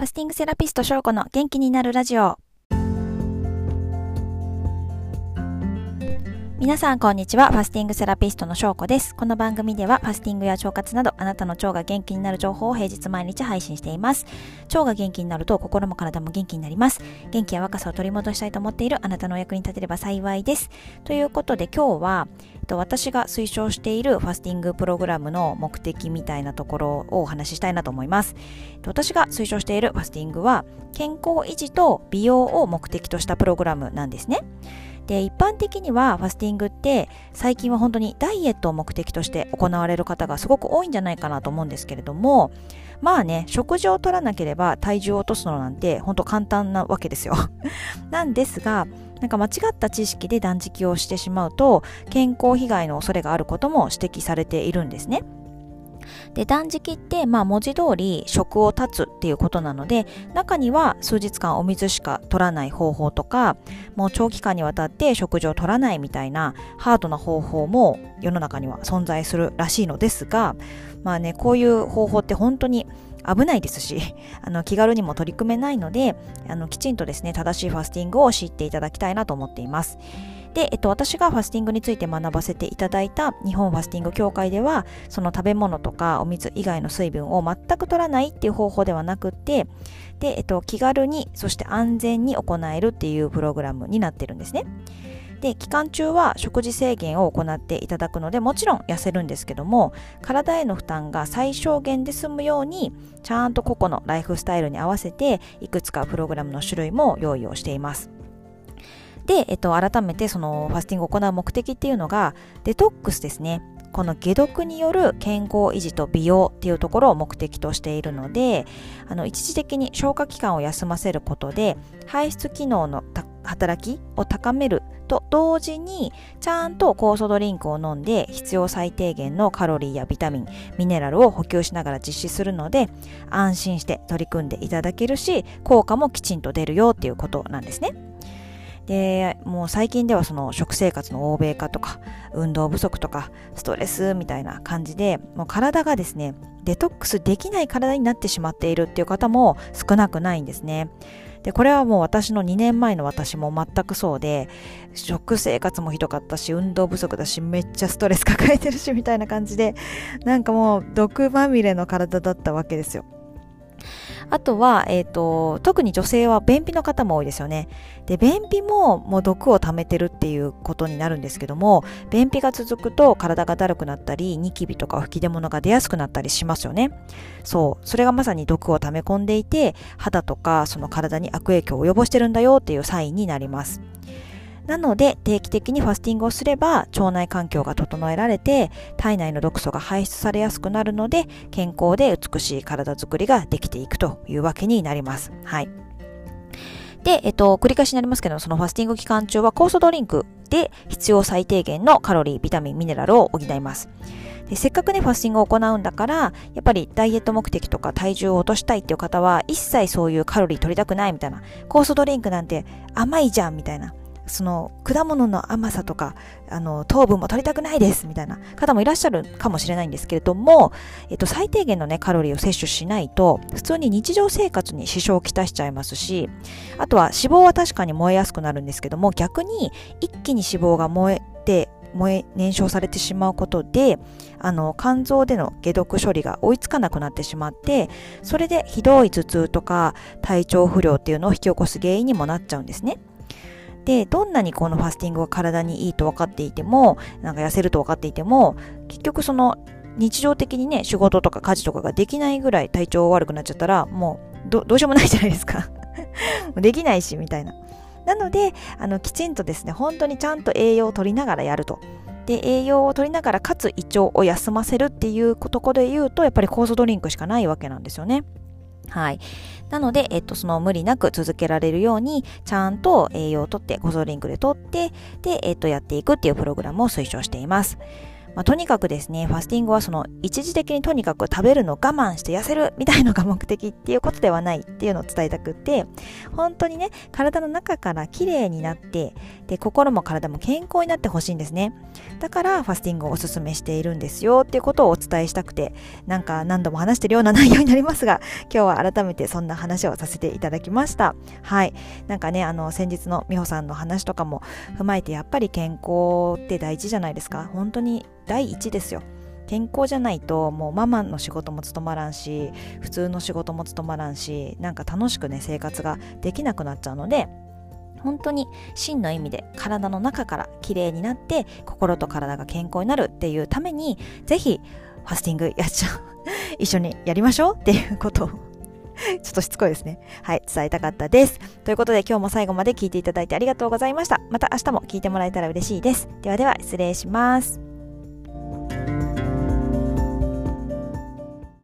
ファスティングセラピスト翔子の元気になるラジオ。皆さん、こんにちは。ファスティングセラピストの翔子です。この番組では、ファスティングや腸活など、あなたの腸が元気になる情報を平日毎日配信しています。腸が元気になると、心も体も元気になります。元気や若さを取り戻したいと思っているあなたのお役に立てれば幸いです。ということで、今日は、と私が推奨しているファスティングプログラムの目的みたいなところをお話ししたいなと思います。私が推奨しているファスティングは、健康維持と美容を目的としたプログラムなんですね。で一般的にはファスティングって最近は本当にダイエットを目的として行われる方がすごく多いんじゃないかなと思うんですけれどもまあね食事を取らなければ体重を落とすのなんて本当簡単なわけですよ なんですがなんか間違った知識で断食をしてしまうと健康被害の恐れがあることも指摘されているんですね。で、断食って、まあ文字通り食を断つっていうことなので、中には数日間お水しか取らない方法とか、もう長期間にわたって食事を取らないみたいなハードな方法も世の中には存在するらしいのですが、まあね、こういう方法って本当に危ないですし、あの気軽にも取り組めないので、あのきちんとですね、正しいファスティングを知っていただきたいなと思っています。で、えっと、私がファスティングについて学ばせていただいた日本ファスティング協会では、その食べ物とかお水以外の水分を全く取らないっていう方法ではなくって、で、えっと、気軽に、そして安全に行えるっていうプログラムになってるんですね。で期間中は食事制限を行っていただくのでもちろん痩せるんですけども体への負担が最小限で済むようにちゃんと個々のライフスタイルに合わせていくつかプログラムの種類も用意をしていますで、えっと、改めてそのファスティングを行う目的っていうのが、デトックスですね。この解毒による健康維持と美容っていうところを目的としているので、あの一時的に消化器官を休ませることで、排出機能の働きを高めると同時に、ちゃんと酵素ドリンクを飲んで必要最低限のカロリーやビタミン、ミネラルを補給しながら実施するので、安心して取り組んでいただけるし、効果もきちんと出るよっていうことなんですね。で、もう最近ではその食生活の欧米化とか、運動不足とか、ストレスみたいな感じで、もう体がですね、デトックスできない体になってしまっているっていう方も少なくないんですね。で、これはもう私の2年前の私も全くそうで、食生活もひどかったし、運動不足だし、めっちゃストレス抱えてるし、みたいな感じで、なんかもう毒まみれの体だったわけですよ。あとは、えっ、ー、と、特に女性は便秘の方も多いですよね。で、便秘ももう毒を溜めてるっていうことになるんですけども、便秘が続くと体がだるくなったり、ニキビとか吹き出物が出やすくなったりしますよね。そう。それがまさに毒を溜め込んでいて、肌とかその体に悪影響を及ぼしてるんだよっていうサインになります。なので定期的にファスティングをすれば腸内環境が整えられて体内の毒素が排出されやすくなるので健康で美しい体づくりができていくというわけになります。はい。で、えっと、繰り返しになりますけど、そのファスティング期間中は酵素ドリンクで必要最低限のカロリー、ビタミン、ミネラルを補います。でせっかくね、ファスティングを行うんだから、やっぱりダイエット目的とか体重を落としたいっていう方は、一切そういうカロリー取りたくないみたいな、酵素ドリンクなんて甘いじゃんみたいな、その果物の甘さとかあの糖分も取りたくないですみたいな方もいらっしゃるかもしれないんですけれども、えっと、最低限のねカロリーを摂取しないと普通に日常生活に支障をきたしちゃいますしあとは脂肪は確かに燃えやすくなるんですけども逆に一気に脂肪が燃えて燃え燃焼されてしまうことであの肝臓での解毒処理が追いつかなくなってしまってそれでひどい頭痛とか体調不良っていうのを引き起こす原因にもなっちゃうんですね。で、どんなにこのファスティングが体にいいと分かっていても、なんか痩せると分かっていても、結局その日常的にね、仕事とか家事とかができないぐらい体調悪くなっちゃったら、もうどうしようもないじゃないですか。できないし、みたいな。なので、あの、きちんとですね、本当にちゃんと栄養を取りながらやると。で、栄養を取りながら、かつ胃腸を休ませるっていうとこで言うと、やっぱり酵素ドリンクしかないわけなんですよね。はい。なので、えっと、その無理なく続けられるように、ちゃんと栄養をとって、ゴソリンクでとって、で、えっと、やっていくっていうプログラムを推奨しています。まあ、とにかくですね、ファスティングはその一時的にとにかく食べるの我慢して痩せるみたいのが目的っていうことではないっていうのを伝えたくって、本当にね、体の中から綺麗になって、で、心も体も健康になってほしいんですね。だからファスティングをおすすめしているんですよっていうことをお伝えしたくて、なんか何度も話してるような内容になりますが、今日は改めてそんな話をさせていただきました。はい。なんかね、あの、先日の美穂さんの話とかも踏まえて、やっぱり健康って大事じゃないですか。本当に第一ですよ。健康じゃないともうママの仕事も務まらんし普通の仕事も務まらんしなんか楽しくね生活ができなくなっちゃうので本当に真の意味で体の中から綺麗になって心と体が健康になるっていうためにぜひファスティング やっちゃう一緒にやりましょうっていうことをちょっとしつこいですね。はい、伝えたかったです。ということで今日も最後まで聞いていただいてありがとうございました。また明日も聞いてもらえたら嬉しいです。ではでは失礼します。